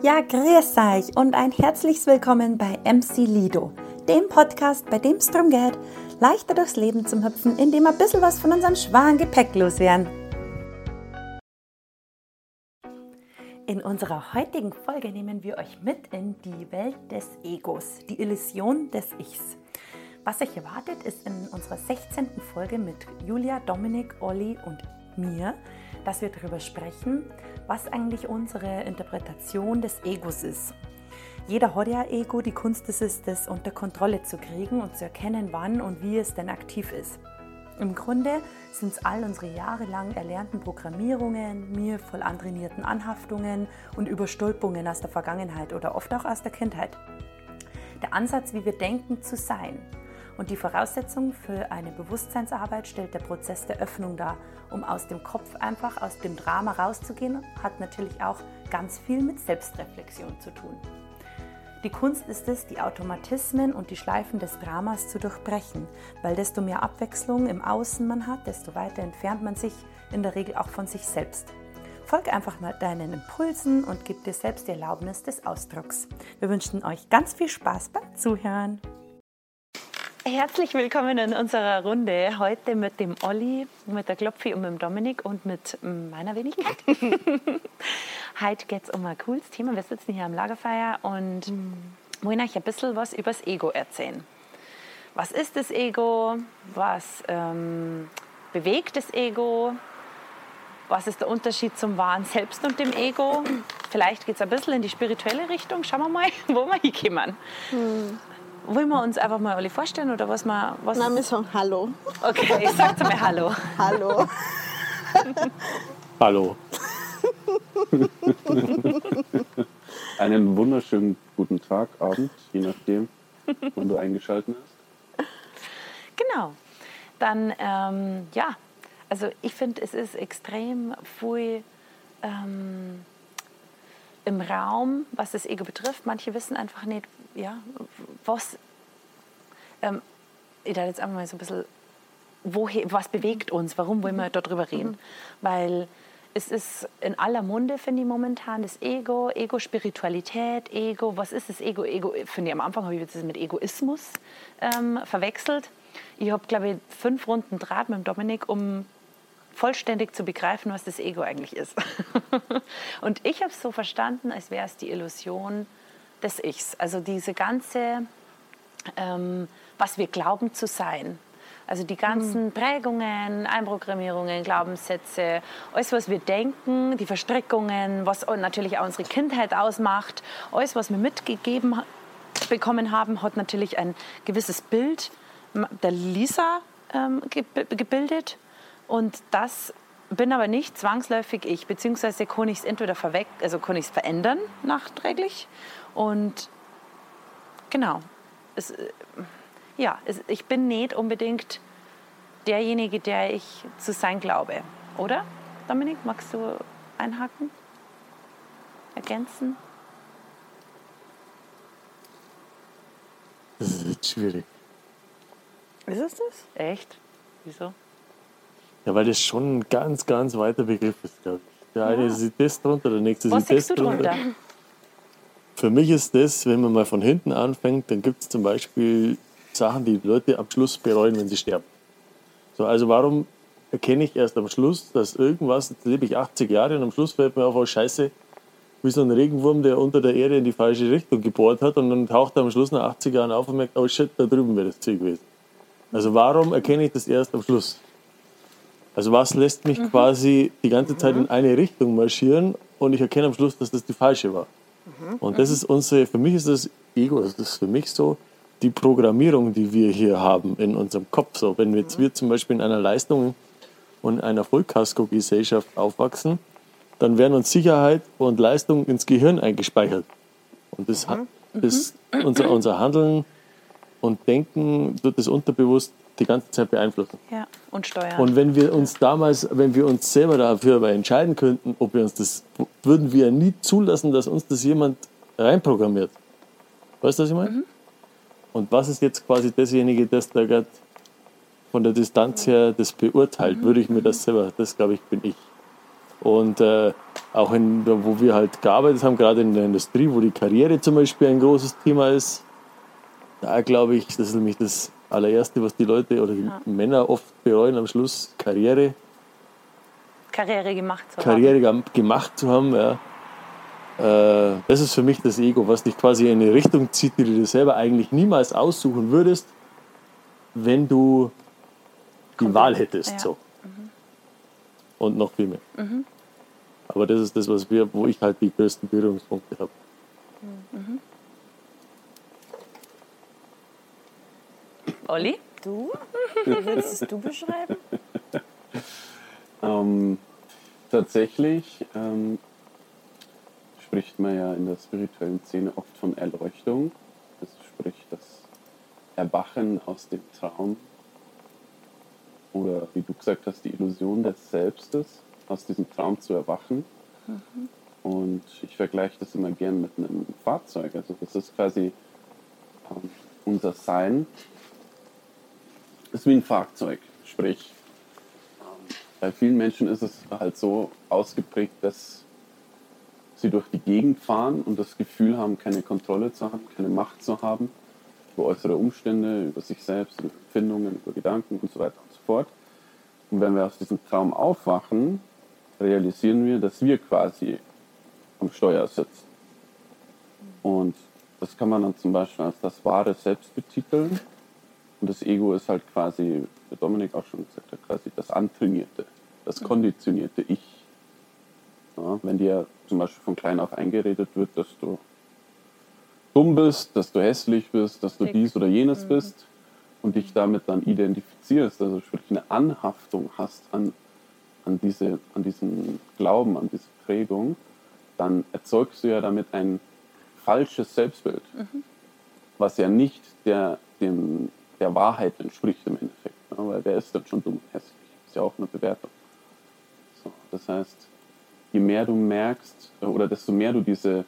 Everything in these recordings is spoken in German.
Ja, grüß euch und ein herzliches Willkommen bei MC Lido, dem Podcast, bei dem es darum geht, leichter durchs Leben zu hüpfen, indem wir ein bisschen was von unserem schweren Gepäck loswerden. In unserer heutigen Folge nehmen wir euch mit in die Welt des Egos, die Illusion des Ichs. Was euch erwartet, ist in unserer 16. Folge mit Julia, Dominik, Olli und mir, dass wir darüber sprechen, was eigentlich unsere Interpretation des Egos ist. Jeder hat ja Ego, die Kunst ist es, das unter Kontrolle zu kriegen und zu erkennen, wann und wie es denn aktiv ist. Im Grunde sind es all unsere jahrelang erlernten Programmierungen, mir voll antrainierten Anhaftungen und Überstülpungen aus der Vergangenheit oder oft auch aus der Kindheit. Der Ansatz, wie wir denken, zu sein. Und die Voraussetzung für eine Bewusstseinsarbeit stellt der Prozess der Öffnung dar. Um aus dem Kopf einfach aus dem Drama rauszugehen, hat natürlich auch ganz viel mit Selbstreflexion zu tun. Die Kunst ist es, die Automatismen und die Schleifen des Dramas zu durchbrechen, weil desto mehr Abwechslung im Außen man hat, desto weiter entfernt man sich in der Regel auch von sich selbst. Folge einfach mal deinen Impulsen und gib dir selbst die Erlaubnis des Ausdrucks. Wir wünschen euch ganz viel Spaß beim Zuhören. Herzlich willkommen in unserer Runde. Heute mit dem Olli, mit der Klopfi und mit dem Dominik und mit meiner Wenigkeit. Heute geht es um ein cooles Thema. Wir sitzen hier am Lagerfeuer und mhm. wollen euch ein bisschen was über das Ego erzählen. Was ist das Ego? Was ähm, bewegt das Ego? Was ist der Unterschied zum wahren Selbst und dem Ego? Vielleicht geht es ein bisschen in die spirituelle Richtung. Schauen wir mal, wo wir hinkommen. Mhm. Wollen wir uns einfach mal alle vorstellen oder was wir. Was Nein, wir sagen Hallo. Okay, ich sag zu mir Hallo. Hallo. Hallo. Einen wunderschönen guten Tag, Abend, je nachdem, wann du eingeschaltet hast. Genau. Dann, ähm, ja, also ich finde, es ist extrem viel ähm, im Raum, was das Ego betrifft. Manche wissen einfach nicht, ja, was, ähm, ich da jetzt einfach mal so ein bisschen, woher, was bewegt uns, warum wollen wir darüber reden? Mhm. Weil es ist in aller Munde, finde ich momentan, das Ego, Ego-Spiritualität, Ego, was ist das Ego? Ego, finde ich am Anfang habe ich das mit Egoismus ähm, verwechselt. Ich habe, glaube ich, fünf Runden Draht mit dem Dominik, um vollständig zu begreifen, was das Ego eigentlich ist. Und ich habe es so verstanden, als wäre es die Illusion des Ichs. Also diese ganze, ähm, was wir glauben zu sein. Also die ganzen mhm. Prägungen, Einprogrammierungen, Glaubenssätze, alles, was wir denken, die Verstrickungen, was natürlich auch unsere Kindheit ausmacht, alles, was wir mitgegeben bekommen haben, hat natürlich ein gewisses Bild der Lisa ähm, gebildet. Und das bin aber nicht zwangsläufig ich, beziehungsweise kann ich es entweder verweg also kann ich es verändern nachträglich und genau, es, äh, ja, es, ich bin nicht unbedingt derjenige, der ich zu sein glaube, oder? Dominik, magst du einhaken? Ergänzen? Das ist jetzt schwierig. Ist es das? Echt? Wieso? Ja, weil das schon ein ganz, ganz weiter Begriff ist, glaube ich. Der eine ja. sieht das drunter, der nächste Was sieht das drunter. drunter. Für mich ist das, wenn man mal von hinten anfängt, dann gibt es zum Beispiel Sachen, die Leute am Schluss bereuen, wenn sie sterben. So, also warum erkenne ich erst am Schluss, dass irgendwas, jetzt lebe ich 80 Jahre und am Schluss fällt mir auf, oh Scheiße, wie so ein Regenwurm, der unter der Erde in die falsche Richtung gebohrt hat und dann taucht er am Schluss nach 80 Jahren auf und merkt, oh shit, da drüben wäre das Ziel gewesen. Also warum erkenne ich das erst am Schluss? Also was lässt mich mhm. quasi die ganze Zeit in eine Richtung marschieren und ich erkenne am Schluss, dass das die falsche war. Mhm. Und das ist unsere, für mich ist das Ego, das ist für mich so die Programmierung, die wir hier haben in unserem Kopf. So, wenn wir jetzt wir zum Beispiel in einer Leistung und einer Vollkasko-Gesellschaft aufwachsen, dann werden uns Sicherheit und Leistung ins Gehirn eingespeichert. Und das, mhm. das unser, unser Handeln und Denken wird das unterbewusst die ganze Zeit beeinflussen. Ja, und steuern. Und wenn wir uns damals, wenn wir uns selber dafür entscheiden könnten, ob wir uns das, würden wir nie zulassen, dass uns das jemand reinprogrammiert. Weißt du, was ich meine? Mhm. Und was ist jetzt quasi dasjenige, das da gerade von der Distanz her das beurteilt? Mhm. Würde ich mir das selber, das glaube ich, bin ich. Und äh, auch in, wo wir halt gearbeitet haben, gerade in der Industrie, wo die Karriere zum Beispiel ein großes Thema ist, da glaube ich, das ist nämlich das allererste, was die Leute oder die ja. Männer oft bereuen am Schluss, Karriere. Karriere gemacht zu Karriere haben. gemacht zu haben, ja. Äh, das ist für mich das Ego, was dich quasi in eine Richtung zieht, die du dir selber eigentlich niemals aussuchen würdest, wenn du die Komplett. Wahl hättest. Ja. So. Mhm. Und noch viel mehr. Mhm. Aber das ist das, was wir, wo ich halt die größten Berührungspunkte habe. Mhm. Olli, du? Wie würdest du beschreiben? ähm, tatsächlich ähm, spricht man ja in der spirituellen Szene oft von Erleuchtung. Das spricht das Erwachen aus dem Traum. Oder wie du gesagt hast, die Illusion des Selbstes, aus diesem Traum zu erwachen. Mhm. Und ich vergleiche das immer gern mit einem Fahrzeug. Also das ist quasi ähm, unser Sein, ist wie ein Fahrzeug. Sprich, bei vielen Menschen ist es halt so ausgeprägt, dass sie durch die Gegend fahren und das Gefühl haben, keine Kontrolle zu haben, keine Macht zu haben über äußere Umstände, über sich selbst, über Empfindungen, über Gedanken und so weiter und so fort. Und wenn wir aus diesem Traum aufwachen, realisieren wir, dass wir quasi am Steuer sitzen. Und das kann man dann zum Beispiel als das wahre Selbst betiteln. Und das Ego ist halt quasi, wie Dominik auch schon gesagt hat, quasi das antrainierte, das konditionierte Ich. Ja, wenn dir zum Beispiel von klein auf eingeredet wird, dass du dumm bist, dass du hässlich bist, dass du dies oder jenes mhm. bist und dich damit dann identifizierst, also sprich eine Anhaftung hast an, an, diese, an diesen Glauben, an diese Prägung, dann erzeugst du ja damit ein falsches Selbstbild, mhm. was ja nicht der, dem, der Wahrheit entspricht im Endeffekt. Ja, weil wer ist denn schon dumm und hässlich? Ist ja auch eine Bewertung. So, das heißt, je mehr du merkst oder desto mehr du diese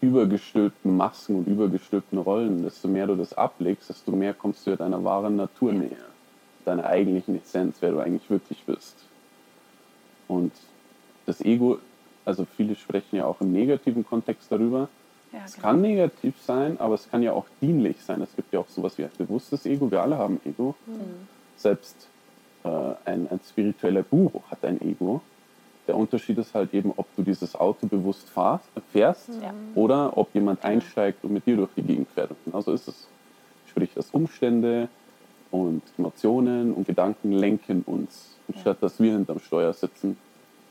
übergestülpten Masken und übergestülpten Rollen, desto mehr du das ablegst, desto mehr kommst du ja deiner wahren Natur näher, deiner eigentlichen Essenz, wer du eigentlich wirklich bist. Und das Ego, also viele sprechen ja auch im negativen Kontext darüber, ja, es genau. kann negativ sein, aber es kann ja auch dienlich sein. Es gibt ja auch sowas wie ein bewusstes Ego. Wir alle haben Ego. Mhm. Selbst äh, ein, ein spiritueller Guru hat ein Ego. Der Unterschied ist halt eben, ob du dieses Auto bewusst fahrst, fährst ja. oder ob jemand einsteigt und mit dir durch die Gegend fährt. Und genauso ist es. Sprich, dass Umstände und Emotionen und Gedanken lenken uns, anstatt ja. dass wir hinterm Steuer sitzen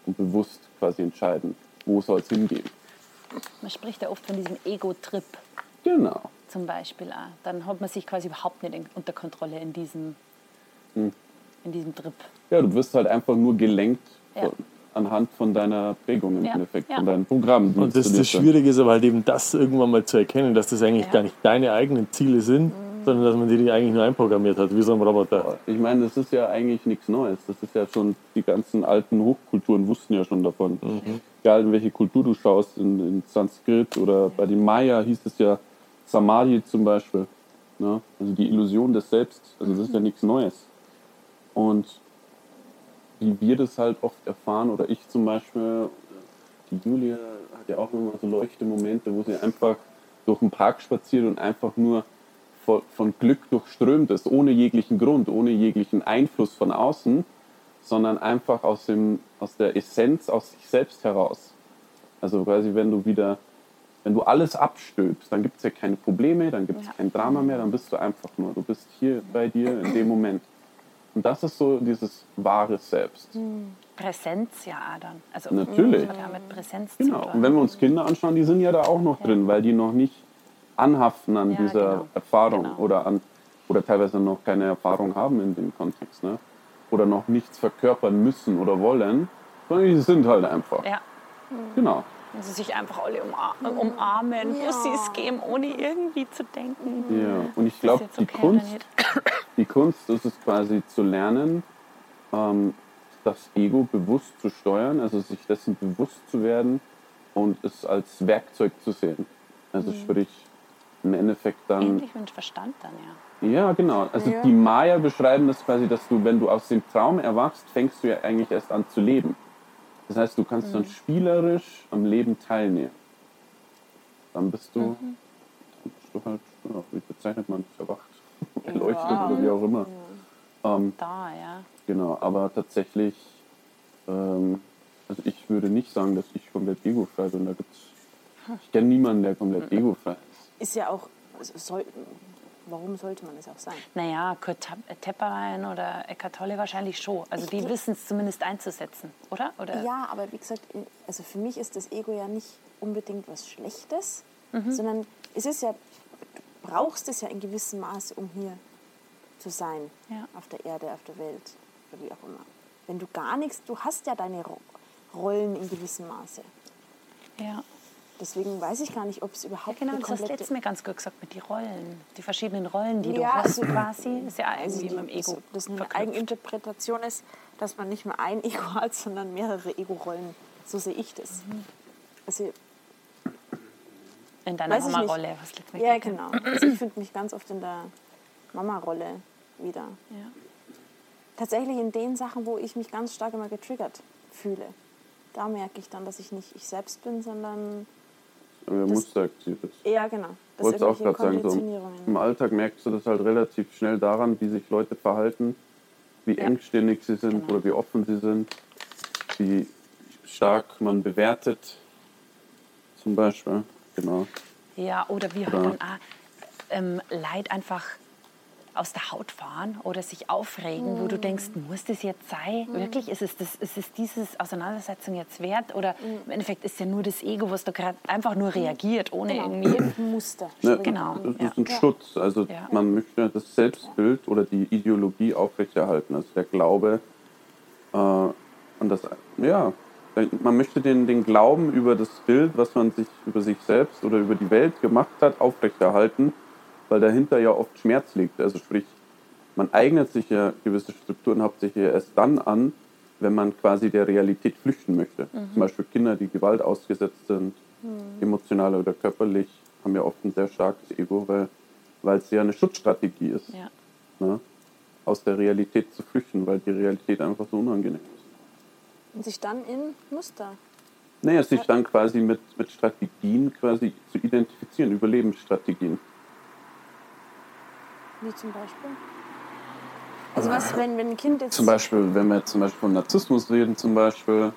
und bewusst quasi entscheiden, wo soll es hingehen. Man spricht ja oft von diesem Ego-Trip. Genau. Zum Beispiel auch. Dann hat man sich quasi überhaupt nicht unter Kontrolle in diesem, hm. in diesem Trip. Ja, du wirst halt einfach nur gelenkt ja. von, anhand von deiner Prägung im ja. Endeffekt, ja. von deinem Programm. Und das, das Schwierige ist aber halt eben das irgendwann mal zu erkennen, dass das eigentlich gar nicht deine eigenen Ziele sind, mhm. Sondern dass man die eigentlich nur einprogrammiert hat, wie so ein Roboter. Ich meine, das ist ja eigentlich nichts Neues. Das ist ja schon, die ganzen alten Hochkulturen wussten ja schon davon. Mhm egal in welche Kultur du schaust, in, in Sanskrit oder bei den Maya hieß es ja Samadhi zum Beispiel. Ne? Also die Illusion des Selbst, also das ist ja mhm. nichts Neues. Und wie wir das halt oft erfahren, oder ich zum Beispiel, die Julia hat ja auch immer so leuchte Momente, wo sie einfach durch den Park spaziert und einfach nur von, von Glück durchströmt ist, ohne jeglichen Grund, ohne jeglichen Einfluss von außen sondern einfach aus, dem, aus der Essenz, aus sich selbst heraus. Also quasi, wenn du wieder, wenn du alles abstülpst, dann gibt es ja keine Probleme, dann gibt es ja. kein Drama mehr, dann bist du einfach nur, du bist hier bei dir in dem Moment. Und das ist so dieses wahre Selbst. Hm. Präsenz ja dann. Also Natürlich. Hat ja mit Präsenz genau. Und wenn wir uns Kinder anschauen, die sind ja da auch noch ja. drin, weil die noch nicht anhaften an ja, dieser genau. Erfahrung genau. oder an oder teilweise noch keine Erfahrung haben in dem Kontext. Ne? oder noch nichts verkörpern müssen oder wollen, sondern die sind halt einfach. Ja. Genau. Und sie sich einfach alle umarmen, umarmen ja. Pussys geben, ohne irgendwie zu denken. Ja, und ich glaube, die, okay, Kunst, die Kunst ist es quasi zu lernen, ähm, das Ego bewusst zu steuern, also sich dessen bewusst zu werden und es als Werkzeug zu sehen. Also mhm. sprich, im Endeffekt dann. Endlich mit Verstand dann, ja. Ja, genau. Also ja. die Maya beschreiben das quasi, dass du, wenn du aus dem Traum erwachst, fängst du ja eigentlich erst an zu leben. Das heißt, du kannst dann spielerisch am Leben teilnehmen. Dann bist du, dann bist du halt, ja, wie bezeichnet man das, erwacht, erleuchtet oder wie auch immer. Ähm, Da, ja. Genau, aber tatsächlich, ähm, also ich würde nicht sagen, dass ich komplett egofrei bin. Da gibt's, ich kenne niemanden, der komplett egofrei ist. Ist ja auch, soll, warum sollte man es auch sein? Naja, Kurt Tep- Tepperwein oder Eckart Tolle wahrscheinlich schon. Also die wissen es zumindest einzusetzen, oder? oder? Ja, aber wie gesagt, also für mich ist das Ego ja nicht unbedingt was Schlechtes, Mhm. sondern es ist ja, du brauchst es ja in gewissem Maße, um hier zu sein, Ja. auf der Erde, auf der Welt oder wie auch immer. Wenn du gar nichts, du hast ja deine Ro Rollen in gewissem Maße. Ja. Deswegen weiß ich gar nicht, ob es überhaupt Genau, eine das hast du komplette... Mal ganz gut gesagt mit den Rollen. Die verschiedenen Rollen, die du Ja, hast also- quasi, ist ja Also irgendwie die, mit dem Ego dass, dass eine. Eigeninterpretation ist, dass man nicht nur ein Ego hat, sondern mehrere Ego-Rollen. So sehe ich das. Mhm. Also, In deiner Mama-Rolle. du letztes Mal ja, genau. Also ich finde mich ganz oft in der Mama-Rolle wieder. Ja. Tatsächlich in den Sachen, wo ich mich ganz stark immer getriggert fühle. Da merke ich dann, dass ich nicht ich selbst bin, sondern Aber Das- Muster aktiv ist. eher genau. Ich wollte auch gerade sagen, so im. Alltag merkst du das halt relativ schnell daran, wie sich Leute verhalten, wie Ja. engstirnig sie sind Genau. oder wie offen sie sind, wie stark man bewertet, zum Beispiel. Genau. Ja, oder wie halt dann auch ähm, Leid einfach aus der Haut fahren oder sich aufregen, wo du denkst, muss das jetzt sein? Wirklich? Ist es, das, ist es dieses Auseinandersetzung jetzt wert? Oder im Endeffekt ist ja nur das Ego, was da gerade einfach nur reagiert, ohne Genau. irgendwie... Muster. Ne, Genau, Das ja. ist ein Schutz. Also Ja. man möchte das Selbstbild oder die Ideologie aufrechterhalten. Also der Glaube äh, an das, ja, man möchte den, den Glauben über das Bild, was man sich über sich selbst oder über die Welt gemacht hat, aufrechterhalten, weil dahinter ja oft Schmerz liegt. Also sprich, man eignet sich ja gewisse Strukturen hauptsächlich erst dann an, wenn man quasi der Realität flüchten möchte. Zum Beispiel Kinder, die Gewalt ausgesetzt sind, emotional oder körperlich, haben ja oft ein sehr starkes Ego, weil, weil es ja eine Schutzstrategie ist, Ja. ne? aus der Realität zu flüchten, weil die Realität einfach so unangenehm ist. Und sich dann in Muster. Naja, sich dann quasi mit, mit Strategien quasi zu identifizieren, Überlebensstrategien. Wie zum Beispiel? Also was, wenn, wenn ein Kind jetzt... Zum Beispiel, wenn wir jetzt zum Beispiel von Narzissmus reden, zum Beispiel,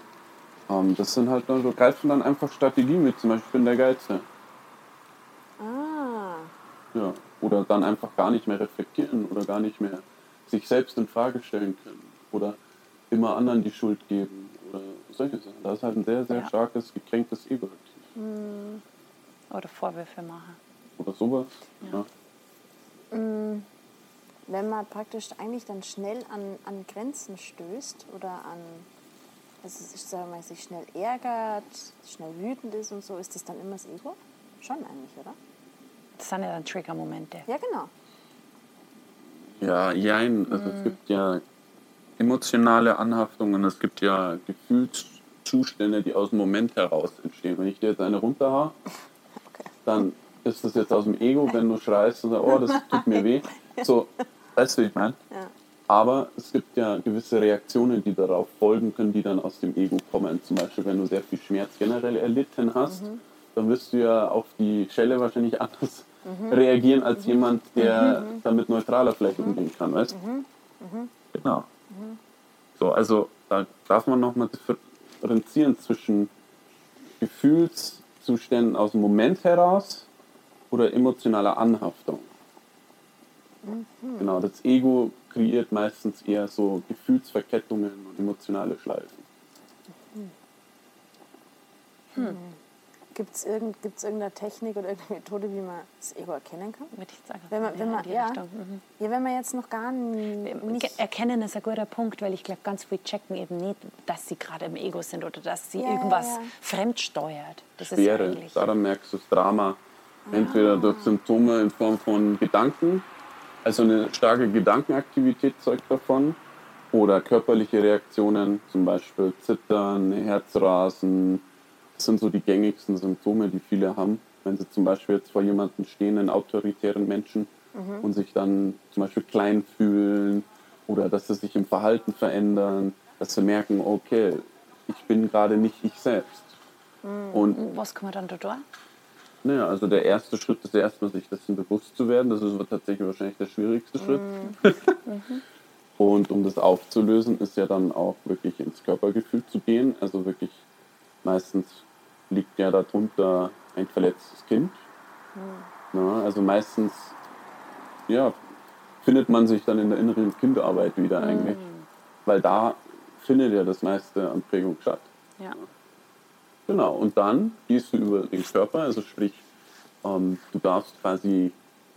ähm, das sind halt dann so, greifen dann einfach Strategien wie zum Beispiel, ich bin der Geilste. Ah, Ja. Oder dann einfach gar nicht mehr reflektieren oder gar nicht mehr sich selbst in Frage stellen können. Oder immer anderen die Schuld geben oder solche Sachen. Da ist halt ein sehr, sehr Ja. starkes, gekränktes Ego aktiv. Oder Vorwürfe machen. Oder sowas. Ja. Wenn man praktisch eigentlich dann schnell an, an Grenzen stößt oder an, also ich sage mal, sich schnell ärgert, schnell wütend ist und so, ist das dann immer das Ego? Schon eigentlich, oder? Das sind ja dann Trigger-Momente. Ja, genau. Ja, jein. Also es gibt ja emotionale Anhaftungen, es gibt ja Gefühlszustände, die aus dem Moment heraus entstehen. Wenn ich dir jetzt eine runterhaue, dann ist das jetzt aus dem Ego, wenn du schreist und sagst, oh, das tut mir weh. So, weißt du, wie ich meine? Ja. Aber es gibt ja gewisse Reaktionen, die darauf folgen können, die dann aus dem Ego kommen. Zum Beispiel, wenn du sehr viel Schmerz generell erlitten hast, dann wirst du ja auf die Schelle wahrscheinlich anders reagieren als jemand, der damit neutraler vielleicht umgehen kann, weißt du? Genau. So, also da darf man nochmal differenzieren zwischen Gefühlszuständen aus dem Moment heraus oder emotionaler Anhaftung. Genau, das Ego kreiert meistens eher so Gefühlsverkettungen und emotionale Schleifen. Gibt es irgend, gibt's irgendeine Technik oder irgendeine Methode, wie man das Ego erkennen kann? Würde ich sagen. Wenn man, wenn ja, man, ja. Mhm. ja, wenn man jetzt noch gar Ge- nicht... Erkennen ist ein guter Punkt, weil ich glaube, ganz viele checken eben nicht, dass sie gerade im Ego sind oder dass sie Ja, irgendwas ja. fremdsteuert. Das ist Schwere, eigentlich. daran merkst du das Drama. Entweder durch Symptome in Form von Gedanken, also eine starke Gedankenaktivität zeugt davon, oder körperliche Reaktionen, zum Beispiel Zittern, Herzrasen. Das sind so die gängigsten Symptome, die viele haben. Wenn sie zum Beispiel jetzt vor jemandem stehen, einen autoritären Menschen, und sich dann zum Beispiel klein fühlen oder dass sie sich im Verhalten verändern, dass sie merken, okay, ich bin gerade nicht ich selbst. Und Was kann man dann da tun? Naja, also der erste Schritt ist erstmal, sich dessen bewusst zu werden. Das ist tatsächlich wahrscheinlich der schwierigste Schritt. Und um das aufzulösen, ist ja dann auch wirklich ins Körpergefühl zu gehen. Also wirklich, meistens liegt ja darunter ein verletztes Kind. Na, also meistens, ja, findet man sich dann in der inneren Kinderarbeit wieder eigentlich. Weil da findet ja das meiste an Prägung statt. Ja. Genau, und dann gehst du über den Körper, also sprich, ähm, du darfst quasi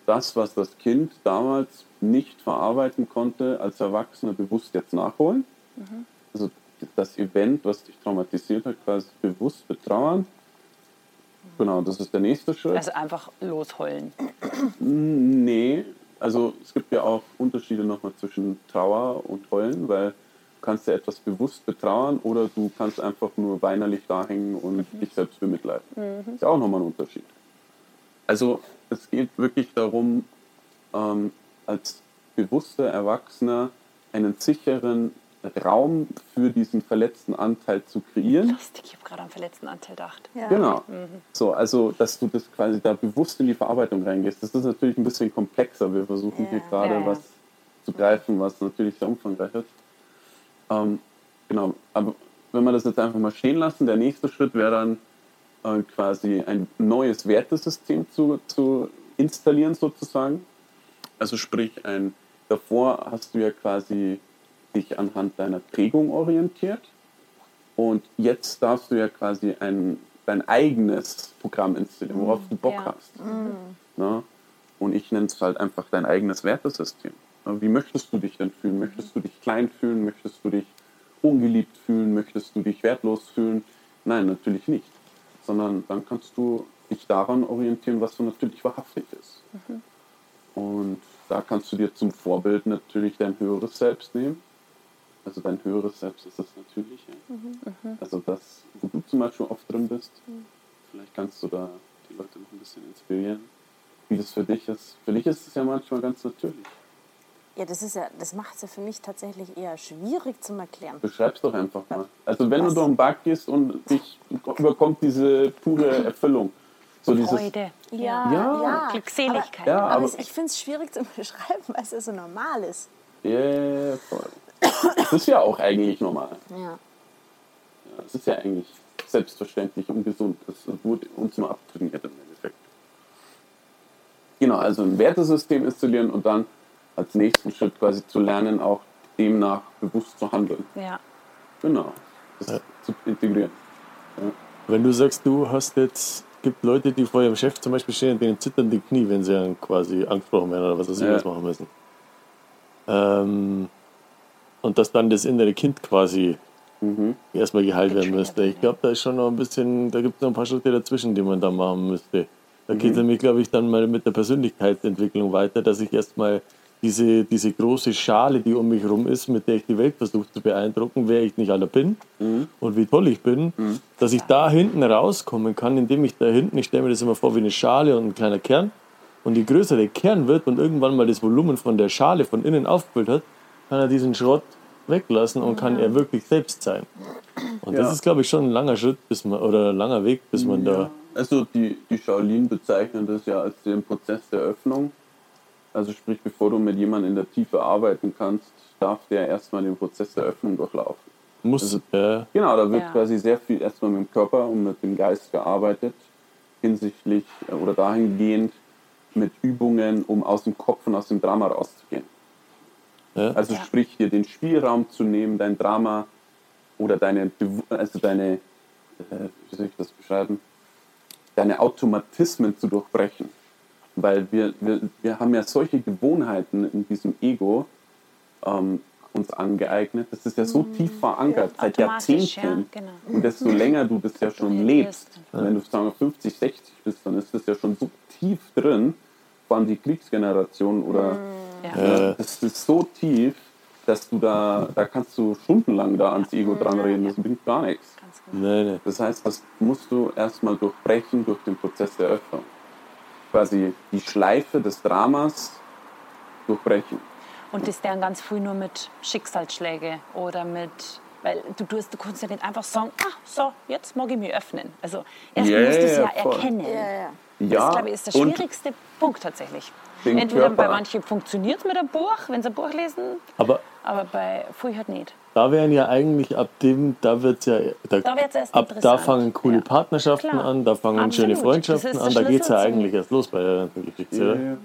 das, was das Kind damals nicht verarbeiten konnte, als Erwachsener bewusst jetzt nachholen. Also das Event, was dich traumatisiert hat, quasi bewusst betrauern. Genau, das ist der nächste Schritt. Also einfach losheulen. Nee, also es gibt ja auch Unterschiede nochmal zwischen Trauer und Heulen, weil kannst ja etwas bewusst betrauern oder du kannst einfach nur weinerlich da hängen und dich selbst bemitleiden. Ist ja auch nochmal ein Unterschied. Also es geht wirklich darum, ähm, als bewusster Erwachsener einen sicheren Raum für diesen verletzten Anteil zu kreieren. Lustig, ich habe gerade am verletzten Anteil gedacht. Ja. Genau. So, also, dass du das quasi da bewusst in die Verarbeitung reingehst. Das ist natürlich ein bisschen komplexer. Wir versuchen Ja. hier gerade Ja, ja. was zu greifen, was natürlich sehr umfangreich ist. Ähm, genau, aber wenn wir das jetzt einfach mal stehen lassen, der nächste Schritt wäre dann äh, quasi ein neues Wertesystem zu, zu installieren sozusagen. Also sprich, ein, davor hast du ja quasi dich anhand deiner Prägung orientiert und jetzt darfst du ja quasi ein, dein eigenes Programm installieren, worauf du Bock Ja. hast. Ne? Und ich nenne es halt einfach dein eigenes Wertesystem. Ne? Wie möchtest du dich denn fühlen? Möchtest du dich klein fühlen? Möchtest du dich ungeliebt fühlen? Möchtest du dich wertlos fühlen? Nein, natürlich nicht. Sondern dann kannst du dich daran orientieren, was so natürlich wahrhaftig ist. Und da kannst du dir zum Vorbild natürlich dein höheres Selbst nehmen. Also dein höheres Selbst ist das Natürliche. Also das, wo du zum Beispiel oft drin bist. Vielleicht kannst du da die Leute noch ein bisschen inspirieren, wie das für dich ist. Für dich ist es ja manchmal ganz natürlich. Ja, das ist ja, das macht es ja für mich tatsächlich eher schwierig zum Erklären. Beschreib's doch einfach mal. Also wenn Was? du durch den Bad gehst und dich überkommt diese pure Erfüllung. So dieses, Freude. Ja, Ja. Glückseligkeit. Ja, Aber, aber- es- ich finde es schwierig zu beschreiben, weil es ja so normal ist. yeah, voll. Das ist ja auch eigentlich normal. Ja. Ja, Das ist ja eigentlich selbstverständlich und gesund. Das wurde uns nur abtrainiert im Endeffekt. Genau, also ein Wertesystem installieren und dann als nächsten Schritt quasi zu lernen, auch demnach bewusst zu handeln. Ja. Genau, das zu integrieren. Wenn du sagst, du hast jetzt, gibt Leute, die vor ihrem Chef zum Beispiel stehen, denen zittern die Knie, wenn sie dann quasi angesprochen werden oder was weiß ich Ja. was machen müssen. Ähm, und dass dann das innere Kind quasi erstmal geheilt werden müsste. Ich glaube, da ist schon noch ein bisschen, da gibt es noch ein paar Schritte dazwischen, die man da machen müsste. Da geht es nämlich, glaube ich, dann mal mit der Persönlichkeitsentwicklung weiter, dass ich erstmal diese, diese große Schale, die um mich herum ist, mit der ich die Welt versuche zu beeindrucken, wer ich nicht aller bin und wie toll ich bin, dass ich da hinten rauskommen kann, indem ich da hinten, ich stelle mir das immer vor wie eine Schale und ein kleiner Kern, und je größer der Kern wird und irgendwann mal das Volumen von der Schale von innen aufgefüllt hat, kann er diesen Schrott weglassen und kann er wirklich selbst sein. Und das Ja. ist, glaube ich, schon ein langer Schritt bis man, oder ein langer Weg, bis man da. Also die, die Shaolin bezeichnen das ja als den Prozess der Öffnung. Also sprich, bevor du mit jemandem in der Tiefe arbeiten kannst, darf der erstmal den Prozess der Öffnung durchlaufen. Muss, Also- äh, Genau, da wird Ja. quasi sehr viel erstmal mit dem Körper und mit dem Geist gearbeitet, hinsichtlich äh, oder dahingehend mit Übungen, um aus dem Kopf und aus dem Drama rauszugehen. Ja. Also Ja. sprich, dir den Spielraum zu nehmen, dein Drama oder deine, also deine, äh, wie soll ich das beschreiben, deine Automatismen zu durchbrechen. Weil wir, wir, wir haben ja solche Gewohnheiten in diesem Ego ähm, uns angeeignet. Das ist ja so tief verankert, seit Automatisch, Jahrzehnten. ja, genau. Und desto länger du das ja schon lebst, bist. wenn du sagen wir, 50, 60 bist, dann ist das ja schon so tief drin, vor allem die Kriegsgeneration oder Ja. äh, das ist so tief, dass du da, da kannst du stundenlang da ans Ego dran reden, das bringt gar nichts. Genau. nee, nee. Das heißt, das musst du erstmal durchbrechen durch den Prozess der Öffnung. Quasi die Schleife des Dramas durchbrechen. Und das dann ganz früh nur mit Schicksalsschläge oder mit, Weil du, du, du kannst ja nicht einfach sagen, ah, so, jetzt mag ich mich öffnen. Also erst Ja, musst du es ja, voll. erkennen. Ja, ja. Das, glaube ich, ist der schwierigste Punkt tatsächlich. Entweder Körper. bei manchen funktioniert es mit einem Buch, wenn sie ein Buch lesen, Aber aber bei halt nicht. da wären ja eigentlich ab dem, da wird ja, da, Da wird's erst ab da fangen coole Ja. Partnerschaften Klar. an, da fangen schöne Absolut. Freundschaften Das ist an, da geht es ja eigentlich erst los bei der ganzen Geschichte. Ja.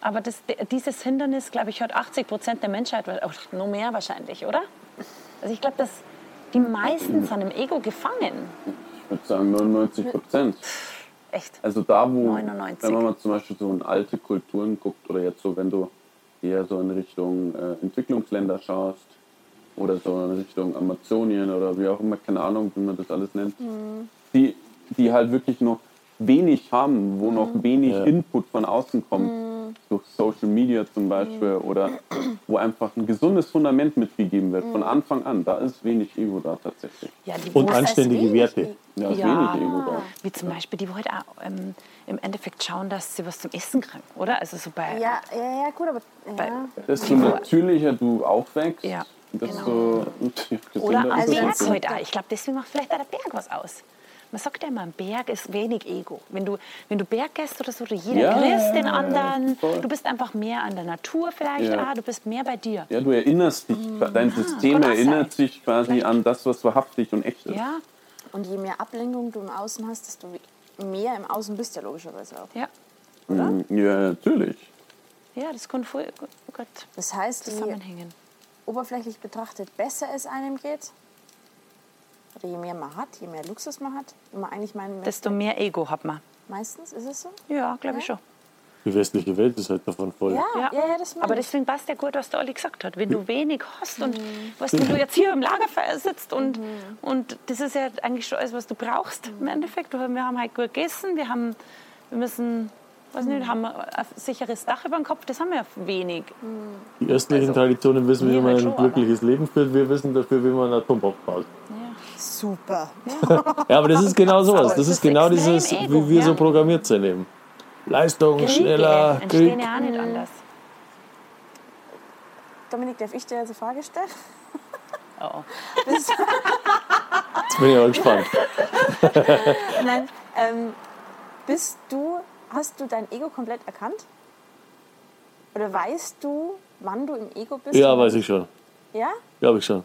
Aber das, dieses Hindernis, glaube ich, hat 80 Prozent der Menschheit, oder noch mehr wahrscheinlich, oder? Also ich glaube, dass die meisten sind im Ego gefangen. Ich würde sagen 99 Prozent. Echt. Also da, wo, 99. wenn man mal zum Beispiel so in alte Kulturen guckt oder jetzt so, wenn du eher so in Richtung äh, Entwicklungsländer schaust oder so in Richtung Amazonien oder wie auch immer, keine Ahnung, wie man das alles nennt, Mhm. die, die halt wirklich noch wenig haben, wo noch Mhm. wenig Ja. Input von außen kommt, durch Social Media zum Beispiel oder wo einfach ein gesundes Fundament mitgegeben wird, Mhm. von Anfang an, da ist wenig Ego da tatsächlich. Ja, die Und anständige Werte. Ja, ist Ja. wenig Ego da. Wie zum Beispiel, die wollte auch ähm, im Endeffekt schauen, dass sie was zum Essen kriegen, oder? Also so bei. Ja, ja, ja, gut, aber Bei- ja. Desto natürlicher du aufwächst, Ja, desto gesünder Oder es Berg halt auch. Ich glaube, deswegen macht vielleicht auch der Berg was aus. Man sagt ja immer, ein Berg ist wenig Ego. Wenn du, wenn du Berg gehst oder so, du jeder Ja, grüßt den ja, anderen, voll. du bist einfach mehr an der Natur vielleicht, Ja. auch, du bist mehr bei dir. Ja, du erinnerst dich, dein System kann auch erinnert sein. sich quasi an das, was wahrhaftig und echt ist. Ja, Und je mehr Ablenkung du im Außen hast, desto mehr im Außen bist du ja logischerweise auch. ja. Mhm. Ja, natürlich. Ja, das kann voll gut Das heißt, zusammenhängen. oberflächlich betrachtet besser es einem geht, oder je mehr man hat, je mehr Luxus man hat, man eigentlich meinen Desto mehr Ego hat man. meistens, ist es so? Ja, glaube ich Ja. schon. Die westliche Welt ist halt davon voll. Ja, Ja. ja, ja, das Aber ich. deswegen passt ja gut, was der Olli gesagt hat. Wenn du wenig hast und weißt, wenn du jetzt hier im Lagerfeuer sitzt und, und das ist ja eigentlich schon alles, was du brauchst im Endeffekt. Du- Wir haben halt gut gegessen, wir, haben, wir müssen, weiß nicht, haben ein sicheres Dach über dem Kopf, das haben wir ja wenig. Die östlichen Traditionen wissen, wie wir man halt ein schon, aber- glückliches Leben führt. Wir wissen dafür, wie man einen Atombomb baut. Super. Ja, aber das ist genau sowas. Das es ist ist genau dieses, Ego, wie wir so ja. programmiert sind eben. Leistung, Kriege schneller, entstehen Krieg. ja auch nicht anders. Dominik, darf ich dir jetzt eine Frage stellen? Oh. Jetzt bin ich aber gespannt. Nein. Ähm, bist du, hast du dein Ego komplett erkannt? Oder weißt du, wann du im Ego bist? Ja, weiß ich schon. Ja? Glaube ich schon.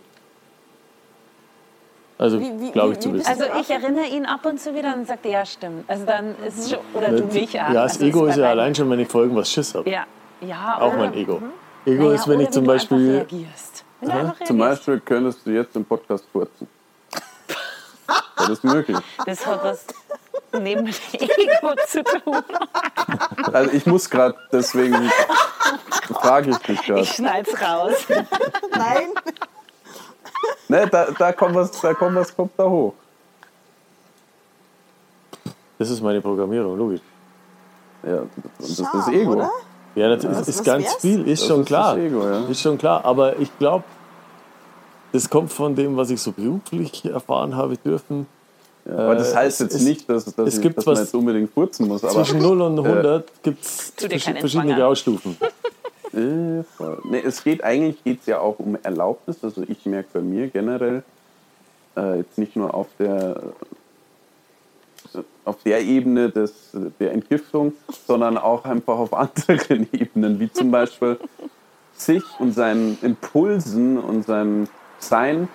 Also, glaube wie- ich zu wissen. Also ich erinnere ihn ab und zu wieder und sagt, ja stimmt. Also dann ist es schon, oder du mich auch. ja, das also Ego ist ja allein schon, wenn ich vor irgendwas Schiss habe. Ja, ja Auch oder- mein Ego. Mhm. Ego Naja, ist, wenn ich zum Beispiel. reagierst. Wenn du einfach Zum. Beispiel könntest du jetzt im Podcast furzen. Das ist möglich. Das hat was neben dem Ego zu tun. Also ich muss gerade, deswegen frage ich dich gerade. Ich schneid's raus. Nein. Ne, da, da kommt was, da kommt was, kommt da hoch. Das ist meine Programmierung, logisch. Ja, und das ist das Schau, Ego. oder? Ja, das ist, ist was ganz wär's? viel, ist Das schon ist klar. das Ego, ja. Ist schon klar, aber ich glaube, das kommt von dem, was ich so beruflich erfahren habe dürfen. Ja, aber das Äh, heißt jetzt es- nicht, dass, dass, es ich, gibt dass man jetzt unbedingt furzen muss. Aber Zwischen 0 und 100 gibt es verschiedene. Graustufen. Voll. nee, es geht eigentlich geht's ja auch um Erlaubnis. Also ich merke bei mir generell, äh, jetzt nicht nur auf der, auf der Ebene des, der Entgiftung, sondern auch einfach auf anderen Ebenen, wie zum Beispiel sich und seinen Impulsen und seinem Sein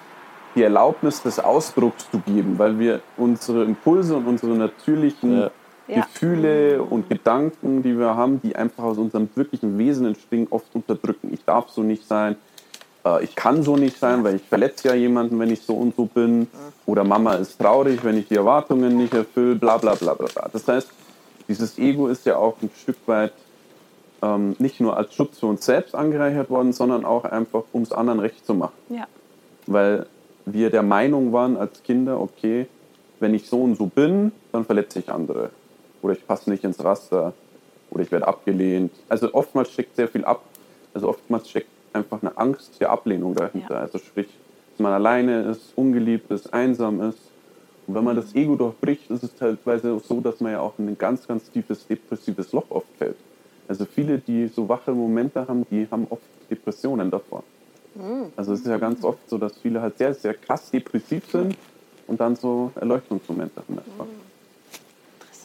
die Erlaubnis des Ausdrucks zu geben, weil wir unsere Impulse und unsere natürlichen Ja. Ja. Gefühle und Gedanken, die wir haben, die einfach aus unserem wirklichen Wesen entspringen, oft unterdrücken. Ich darf so nicht sein, äh, ich kann so nicht sein, weil ich verletze ja jemanden, wenn ich so und so bin. Oder Mama ist traurig, wenn ich die Erwartungen nicht erfülle, bla bla bla bla. bla. Das heißt, dieses Ego ist ja auch ein Stück weit ähm, nicht nur als Schutz für uns selbst angereichert worden, sondern auch einfach, um es anderen recht zu machen Ja. weil wir der Meinung waren als Kinder, okay, wenn ich so und so bin, dann verletze ich andere. Oder ich passe nicht ins Raster. Oder ich werde abgelehnt. Also oftmals steckt sehr viel ab. Also oftmals steckt einfach eine Angst der Ablehnung dahinter. Ja. Also sprich, dass man alleine ist, ungeliebt ist, einsam ist. Und wenn man das Ego durchbricht, ist es teilweise so, dass man ja auch in ein ganz, ganz tiefes depressives Loch oft fällt. Also viele, die so wache Momente haben, die haben oft Depressionen davor. Also es ist ja ganz oft so, dass viele halt sehr, sehr krass depressiv sind und dann so Erleuchtungsmomente haben einfach. Interessant.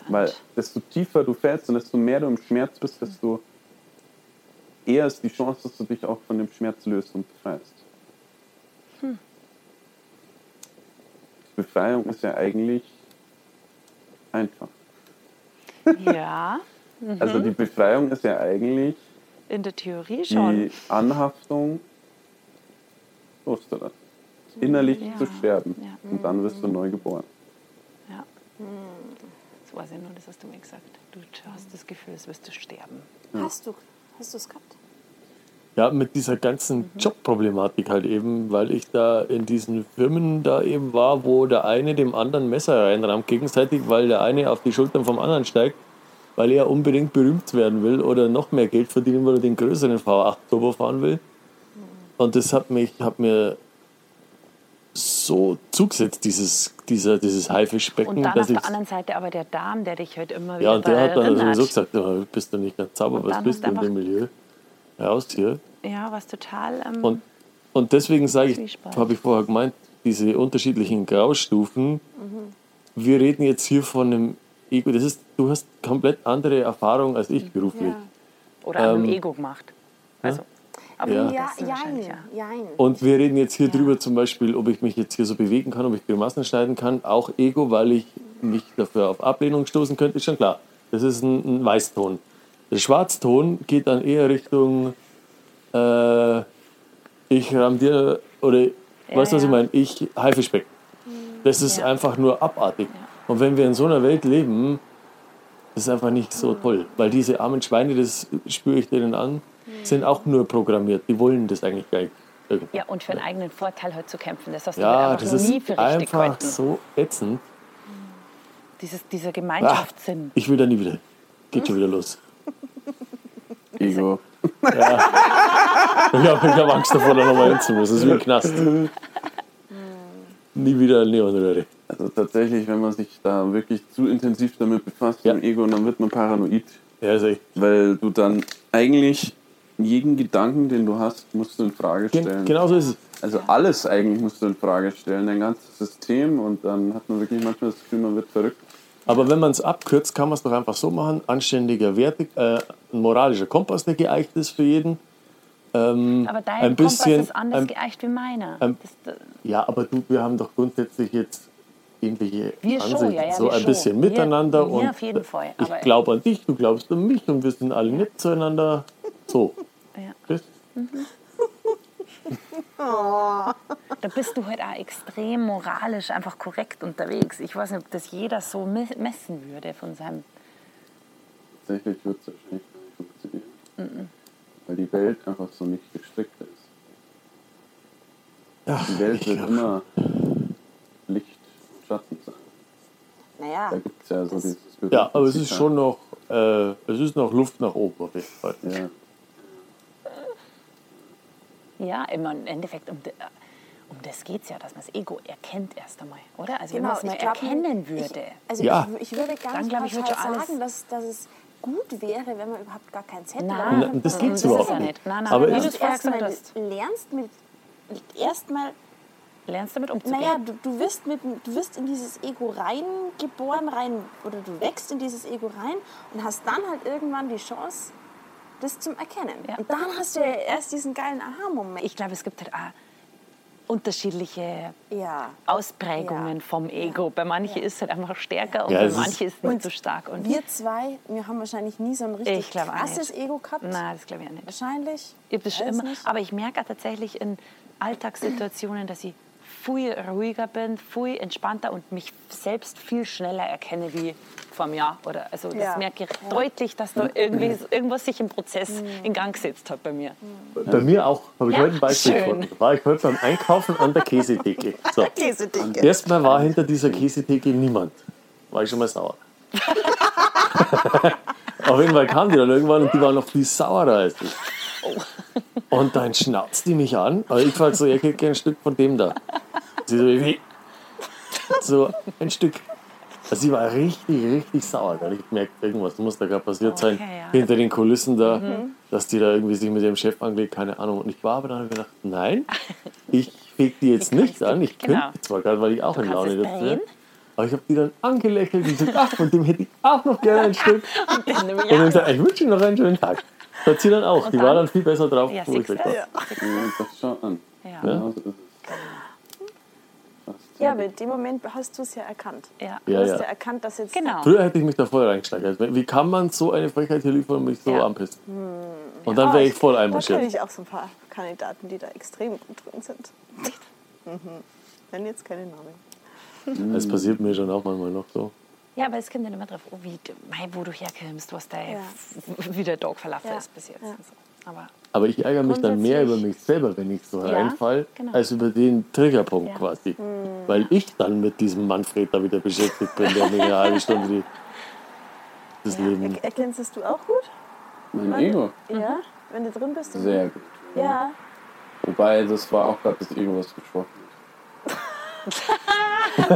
Weil desto tiefer du fällst und desto mehr du im Schmerz bist, desto eher ist die Chance, dass du dich auch von dem Schmerz löst und befreist. Die Befreiung ist ja eigentlich einfach. Ja, Also die Befreiung ist ja eigentlich in der Theorie schon. die Anhaftung loszulassen. Innerlich Ja. zu sterben. Ja. Und dann wirst du neu geboren. Ja. Das weiß ich nur, das hast du mir gesagt. Du hast das Gefühl, es wirst du sterben. Hast du hast es gehabt? Ja, mit dieser ganzen Jobproblematik halt eben, weil ich da in diesen Firmen da eben war, wo der eine dem anderen Messer reinrammt gegenseitig, weil der eine auf die Schultern vom anderen steigt, weil er unbedingt berühmt werden will oder noch mehr Geld verdienen will oder den größeren V8 Turbo fahren will. Und das hat mich, hat mir so zugesetzt, dieses, dieser, dieses Haifischbecken, Und dann auf der anderen Seite aber der Darm, der dich halt immer wieder ja, und der hat dann sowieso gesagt, "Ja, bist du nicht ganz sauber, was bist du in dem Milieu? Raus hier. Ja, was total. Ähm, Und, und deswegen sage ich, habe ich vorher gemeint, diese unterschiedlichen Graustufen. Mhm. Wir reden jetzt hier von einem Ego. Das ist, du hast komplett andere Erfahrung als ich beruflich. Ja. oder an einem ähm, Ego gemacht. Also, aber Ja. Ja, jein, ja. jein. Und wir reden jetzt hier Ja. drüber zum Beispiel, ob ich mich jetzt hier so bewegen kann, ob ich Grimassen schneiden kann. Auch Ego, weil ich mich dafür auf Ablehnung stoßen könnte, ist schon klar. Das ist ein, ein Weißton. Der Schwarzton geht dann eher Richtung, äh, ich ramm dir, oder, weißt du, was ja. ich meine? Ich Haifischbecken. Das ist Ja. einfach nur abartig. Und wenn wir in so einer Welt leben, das ist einfach nicht so toll. Weil diese armen Schweine, das spüre ich denen an, sind auch nur programmiert. Die wollen das eigentlich gar nicht. irgendwie. Ja, und für einen eigenen Vorteil heute zu kämpfen, das hast du Ja, einfach das noch nie ist für richtig einfach gehalten. so ätzend. Dieses, dieser Ah, Gemeinschaftssinn. ich will da nie wieder. Geht schon wieder los. Ego. Ich habe ich hab Angst davor, da nochmal hinzumüssen. Das ist wie ein Knast. Nie wieder Neonröhre. Also tatsächlich, wenn man sich da wirklich zu intensiv damit befasst, Ja. mit dem Ego, dann wird man paranoid. Ja, ist echt. Weil du dann eigentlich jeden Gedanken, den du hast, musst du in Frage Gen stellen. genau so ist es. Also alles eigentlich musst du in Frage stellen, dein ganzes System und dann hat man wirklich manchmal das Gefühl, man wird verrückt. Aber wenn man es abkürzt, kann man es doch einfach so machen. Anständiger Werte, äh, ein moralischer Kompass, der geeicht ist für jeden. Ähm, Aber dein ein bisschen, Kompass ist anders ein- geeicht wie meiner. ein- das, Ja, aber du, wir haben doch grundsätzlich jetzt ähnliche Wir schon, Ansichten. ja, ja, so wir ein schon. bisschen Wir- miteinander. wir und auf jeden Fall, Ich glaube an dich, du glaubst an mich und wir sind alle nett zueinander. So. Ja. Das, Da bist du halt auch extrem moralisch einfach korrekt unterwegs. Ich weiß nicht, ob das jeder so me- messen würde von seinem. Tatsächlich wird es wahrscheinlich nicht funktionieren. Weil die Welt einfach so nicht gestrickt ist. ja, Die Welt wird glaub- immer Licht und Schatten sein. Naja, Da gibt es ja so dieses ja, aber es ist schon noch, äh, es ist noch Luft nach oben auf jeden Fall. Ja, Ja, immer im Endeffekt, um, de- um das geht es ja, dass man das Ego erkennt erst einmal, oder? Also, wenn genau. man es mal ich glaub, erkennen ich- würde. also Ja. ich, ich würde ganz Dann, glaub ich, sagen, dass, dass es gut wäre, wenn man überhaupt gar keinen Zettel Nein, hat. Das das ist überhaupt nicht. nicht. Nein, nein, Aber es- du du es lernst mit erstmal lernst damit umzugehen. Naja, du, du, wirst mit, du wirst in dieses Ego reingeboren, rein, oder du wächst in dieses Ego rein und hast dann halt irgendwann die Chance, das zum Erkennen. Ja. Und dann hast du ja erst diesen geilen Aha-Moment. ich glaube, es gibt halt auch unterschiedliche Ja. Ausprägungen Ja. vom Ego. Bei manchen ist es halt einfach stärker und Ja, bei manchen ist es nicht so stark. Und Wir zwei, wir haben wahrscheinlich nie so ein richtig Ich glaube auch krasses. Ego gehabt. Nein, das glaube ich auch nicht. Wahrscheinlich. Ich immer, nicht. aber ich merke tatsächlich in Alltagssituationen, dass ich viel ruhiger bin, viel entspannter und mich selbst viel schneller erkenne wie vor einem Jahr. Oder, also das Ja. merke ich deutlich, dass da irgendwie, irgendwas sich im Prozess in Gang gesetzt hat bei mir. Bei mir auch, habe ich Ja, heute ein Beispiel schön. gefunden. War ich heute beim Einkaufen an der Käsetheke. So. Erstmal war hinter dieser Käsetheke niemand. War ich schon mal sauer. Auf jeden Fall kam die dann irgendwann und die war noch viel saurer als ich. Und dann schnauzt die mich an. Aber ich frage so, ich hätte gerne ein Stück von dem da. Sie so, wie? So, ein Stück. Also sie war richtig, richtig sauer. gell. Ich merke, irgendwas muss da gerade passiert sein. Okay, ja. Hinter den Kulissen da, dass die da irgendwie sich mit dem Chef angelegt, keine Ahnung. Und ich war aber dann gedacht, nein, ich feg die jetzt nicht du- an. Ich genau. könnte zwar gerade, weil ich auch in kannst Laune dazu drehen. Aber ich habe die dann angelächelt und gesagt, ach, von dem hätte ich auch noch gerne ein Stück. Und dann ich wünsche Ihnen noch einen schönen Tag. Das hat sie dann auch. Die war dann viel besser drauf, Ja, wo ich weg war. Ja, das schau an. Ja. Genau es. Ja, aber in dem Moment hast du es ja erkannt. Ja. Du Ja, hast ja. ja erkannt, dass jetzt. Genau. Früher hätte ich mich da voll reingesteigert. Wie kann man so eine Frechheit hier liefern und mich so Ja. anpissen? Und dann wäre ich voll Da kenne einmarschiert. ich auch so ein paar Kandidaten, die da extrem gut drin sind. Mhm. Nenn jetzt keine Namen. Das passiert mir schon auch manchmal noch so. Ja, aber es kommt dann immer drauf, oh, wie, du- wo du herkommst, was dein, Ja. wie der Dog verlaufen Ja. ist bis jetzt. Ja. So. Aber Aber ich ärgere mich dann mehr über mich selber, wenn ich so Ja, reinfall, genau. als über den Triggerpunkt Ja. quasi. Weil ich dann mit diesem Manfred da wieder beschäftigt bin, der mir eine halbe Stunde die, das Leben. Er erkennst du auch gut? Mein Ego. Ja. Wenn du drin bist? Sehr gut. Ja. Wobei, das war auch gerade das Ego, was gesprochen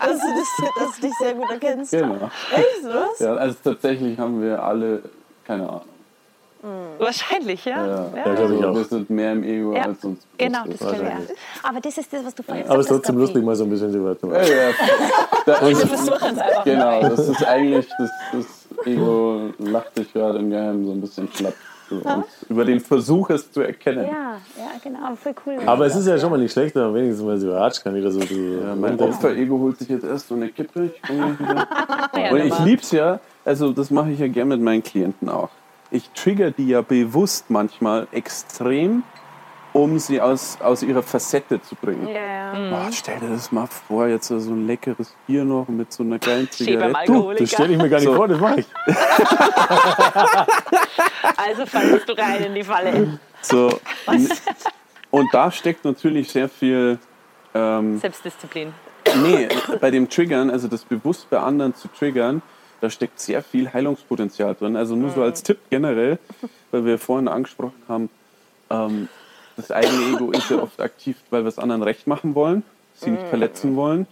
Dass du, das, dass du dich sehr gut erkennst. Genau. Echt, was? Ja, also tatsächlich haben wir alle, keine Ahnung. wahrscheinlich, ja. Ja, Ja, glaub ich also auch. wir sind mehr im Ego Ja, als uns. Genau, das glaube ich. Aber das ist das, was du vorhin Aber es ist gesagt trotzdem hast, lustig, mal so ein bisschen drüber zu Ja, machen. ja. Da Wir versuchen es einfach genau, das ist eigentlich, das, das Ego lacht sich gerade im Geheimen so ein bisschen schlapp. Und über den Versuch, es zu erkennen. Ja, ja, genau, aber voll cool. Aber es ist ja schon mal nicht schlecht, wenn man wenigstens mal so überrascht kann, wieder so die. Ja, mein Opfer-Ego holt sich jetzt erst so eine Kippe. Ich ja, Und ich lieb's ja, also das mache ich ja gern mit meinen Klienten auch. Ich trigger die ja bewusst manchmal extrem, um sie aus, aus ihrer Facette zu bringen. Ja, ja. Boah, stell dir das mal vor, jetzt so ein leckeres Bier noch mit so einer geilen am Zigarette. Alkoholiker. Das stelle ich mir gar nicht So. vor, das mache ich. Also fallst du rein in die Falle. So. Und da steckt natürlich sehr viel ähm, Selbstdisziplin. Nee, bei dem Triggern, also das bewusst bei anderen zu triggern, da steckt sehr viel Heilungspotenzial drin. Also nur so als Tipp generell, weil wir vorhin angesprochen haben, ähm, das eigene Ego ist ja oft aktiv, weil wir es anderen recht machen wollen, sie nicht verletzen wollen.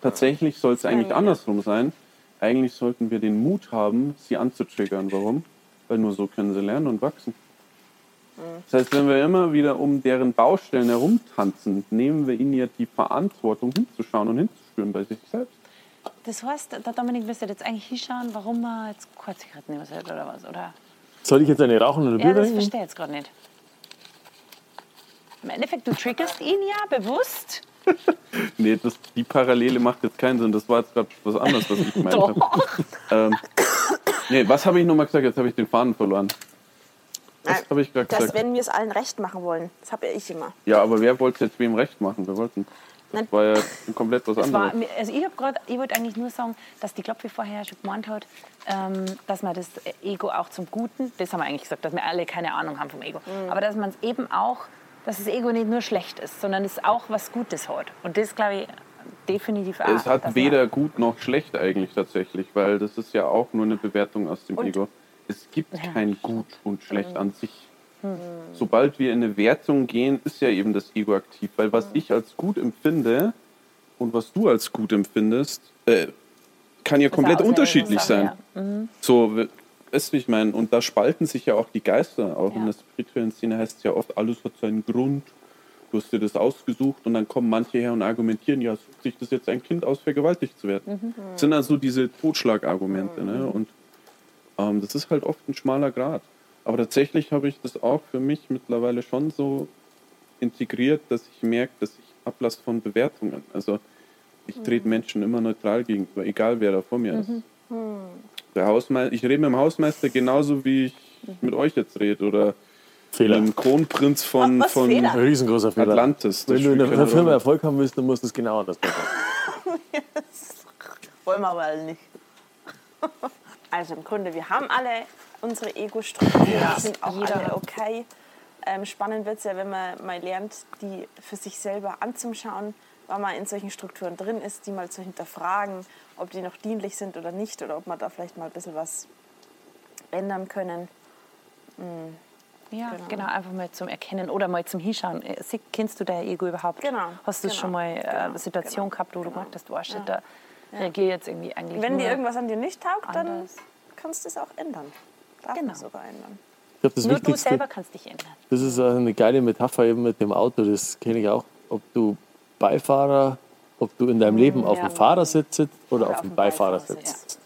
Tatsächlich soll es eigentlich andersrum sein. Eigentlich sollten wir den Mut haben, sie anzutriggern. Warum? Weil nur so können sie lernen und wachsen. Das heißt, wenn wir immer wieder um deren Baustellen herumtanzen, nehmen wir ihnen ja die Verantwortung hinzuschauen und hinzuspüren bei sich selbst. Das heißt, der Dominik müsste jetzt eigentlich hinschauen, warum er jetzt keine Zigaretten nehmen sollte oder was, oder? Soll ich jetzt eine rauchen oder Ja, Bier das trinken? verstehe ich jetzt gerade nicht. Im Endeffekt, du triggerst ihn ja bewusst. Nee, das, die Parallele macht jetzt keinen Sinn. Das war jetzt gerade was anderes, was ich gemeint Doch. habe. Ähm, nee, was habe ich nochmal gesagt? Jetzt habe ich den Faden verloren. Was habe ich gerade Dass, gesagt? wenn wir es allen recht machen wollen, das habe ja ich immer. Ja, aber wer wollte jetzt wem recht machen? Wir wollten. Das Nein. war ja komplett was Das war, anderes. mir- also ich habe gerade, ich wollte eigentlich nur sagen, dass die Klopfe vorher schon gemeint hat, ähm, dass man das Ego auch zum Guten, das haben wir eigentlich gesagt, dass wir alle keine Ahnung haben vom Ego, aber dass man es eben auch, dass das Ego nicht nur schlecht ist, sondern es auch was Gutes hat. Und das glaube ich definitiv auch. Es hat weder gut noch schlecht eigentlich tatsächlich, weil das ist ja auch nur eine Bewertung aus dem Und- Ego. Es gibt Ja. kein gut und schlecht an sich. Sobald wir in eine Wertung gehen, ist ja eben das Ego aktiv, weil was ich als gut empfinde und was du als gut empfindest, äh, kann ja komplett unterschiedlich Sache, sein. So, we- weißt du, wie ich meine? Und da spalten sich ja auch die Geister. Auch in Ja. der spirituellen Szene heißt es ja oft, alles hat seinen Grund. Du hast dir das ausgesucht und dann kommen manche her und argumentieren, ja, sucht sich das jetzt ein Kind aus, vergewaltigt zu werden. Das sind also diese Totschlagargumente. Ne? Und ähm, das ist halt oft ein schmaler Grad. Aber tatsächlich habe ich das auch für mich mittlerweile schon so integriert, dass ich merke, dass ich ablasse von Bewertungen. Also ich trete Menschen immer neutral gegenüber, egal wer da vor mir ist. Der Hausmeister, ich rede mit dem Hausmeister genauso, wie ich mit euch jetzt rede. Oder Fehler. mit dem Kronprinz von, Was von Fehler? Riesengroßer Fehler. Atlantis. Wenn du in einer keine Firma. Erfolg haben willst, dann musst du es genau anders machen. Wollen wir aber alle nicht. Also im Grunde, wir haben alle unsere Ego-Strukturen, Ja, sind auch jeder alle okay. Ähm, spannend wird es ja, wenn man mal lernt, die für sich selber anzuschauen, weil man in solchen Strukturen drin ist, die mal zu hinterfragen, ob die noch dienlich sind oder nicht oder ob man da vielleicht mal ein bisschen was ändern können. ja, genau. genau. einfach mal zum Erkennen oder mal zum Hinschauen. Äh, Kennst du dein Ego überhaupt? Genau, Hast du genau, schon mal äh, genau, eine Situation genau, gehabt, wo du genau. gemerkt hast, du Arsch, Ja. da, reagiere jetzt irgendwie eigentlich Wenn nur dir irgendwas an dir nicht taugt, dann anders. kannst du es auch ändern. Darf Genau. man sogar ändern. Das Nur du Wichtigste, selber kannst dich ändern. das ist auch eine geile Metapher eben mit dem Auto, das kenne ich auch. Ob du Beifahrer, ob du in deinem Leben auf ja. dem Fahrersitz sitzt oder, auf auf dem Beifahrersitz Beifahrersitz. sitzt.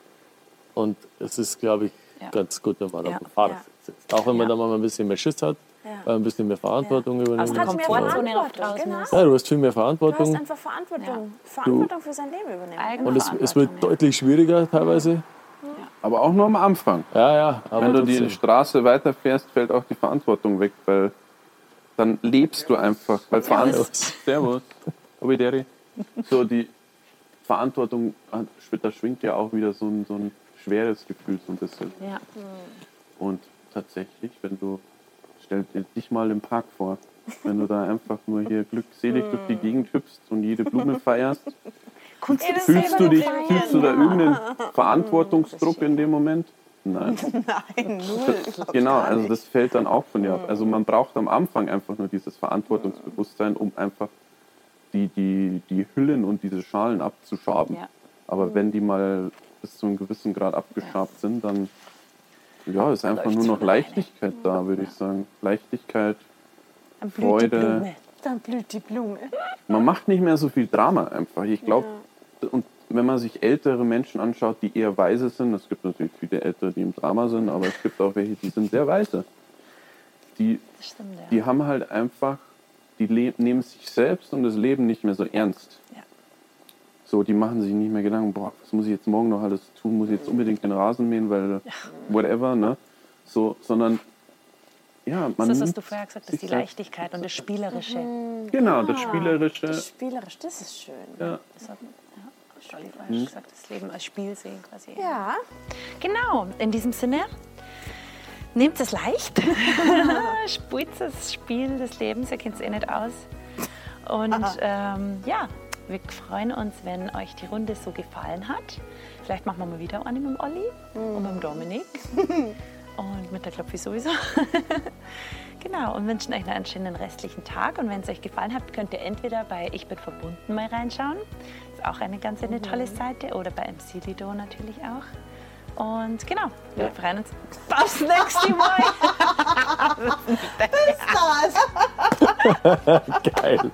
Und es ist, glaube ich, Ja. ganz gut, wenn man Ja. auf dem Fahrersitz sitzt. Auch wenn man Ja. da mal ein bisschen mehr Schiss hat, Ja. weil ein bisschen mehr Verantwortung der Hat mehr Komfortzone Verantwortung, draußen genau. Ja, du hast viel mehr Du hast Verantwortung. einfach Verantwortung. Verantwortung für sein Leben übernehmen. Und es, es wird Verantwortung, ja. deutlich schwieriger teilweise. Aber auch nur am Anfang. Ja, ja. Aber Wenn du die. Straße weiterfährst, fällt auch die Verantwortung weg, weil dann lebst du einfach. Weil Verantwortung. Servus. Obideri. So, die Verantwortung, hat- da schwingt ja auch wieder so ein, so ein schweres Gefühl so ein bisschen. Ja. Und tatsächlich, wenn du, stell dich mal im Park vor, wenn du da einfach nur hier glückselig durch die Gegend hüpfst und jede Blume feierst, fühlst du, dich, fühlst du da irgendeinen Verantwortungsdruck in dem Moment? Nein. Nein, null. Genau, also das fällt dann auch von dir ab. Also man braucht am Anfang einfach nur dieses Verantwortungsbewusstsein, um einfach die, die, die Hüllen und diese Schalen abzuschaben. Ja. Aber wenn die mal bis zu einem gewissen Grad abgeschabt sind, dann ja, ist einfach nur noch. Leichtigkeit da, würde ich sagen. Leichtigkeit, Dann Freude. Blume. Dann blüht die Blume. man macht nicht mehr so viel Drama einfach. Ich glaube, und wenn man sich ältere Menschen anschaut, die eher weise sind, es gibt natürlich viele ältere, die im Drama sind, aber es gibt auch welche, die sind sehr weise. Die, stimmt, ja. die haben halt einfach, die nehmen sich selbst und das Leben nicht mehr so ernst. Ja. So, die machen sich nicht mehr Gedanken, boah, was muss ich jetzt morgen noch alles tun? Muss ich jetzt unbedingt den Rasen mähen, weil whatever, ne? So, sondern ja, man Das ist, was du vorher gesagt hast, die Leichtigkeit und das Spielerische. Genau, das Spielerische. Das Spielerisch, das ist schön. Ja. Das hat ja, Stolli vorher schon gesagt, das Leben als Spiel sehen quasi. Ja, Genau, in diesem Sinne, nehmt es leicht, spielt das Spiel des Lebens, ihr kennt es eh nicht aus. Und ähm, ja, wir freuen uns, wenn euch die Runde so gefallen hat. Vielleicht machen wir mal wieder eine mit dem Olli und mit dem Dominik und mit der Klopfi sowieso. genau, und wünschen euch noch einen schönen restlichen Tag. Und wenn es euch gefallen hat, könnt ihr entweder bei Ich bin verbunden mal reinschauen. Ist auch eine ganz eine tolle Seite. Oder bei MC Lido natürlich auch. Und genau, wir freuen uns aufs nächste Mal. Was ist das? Geil.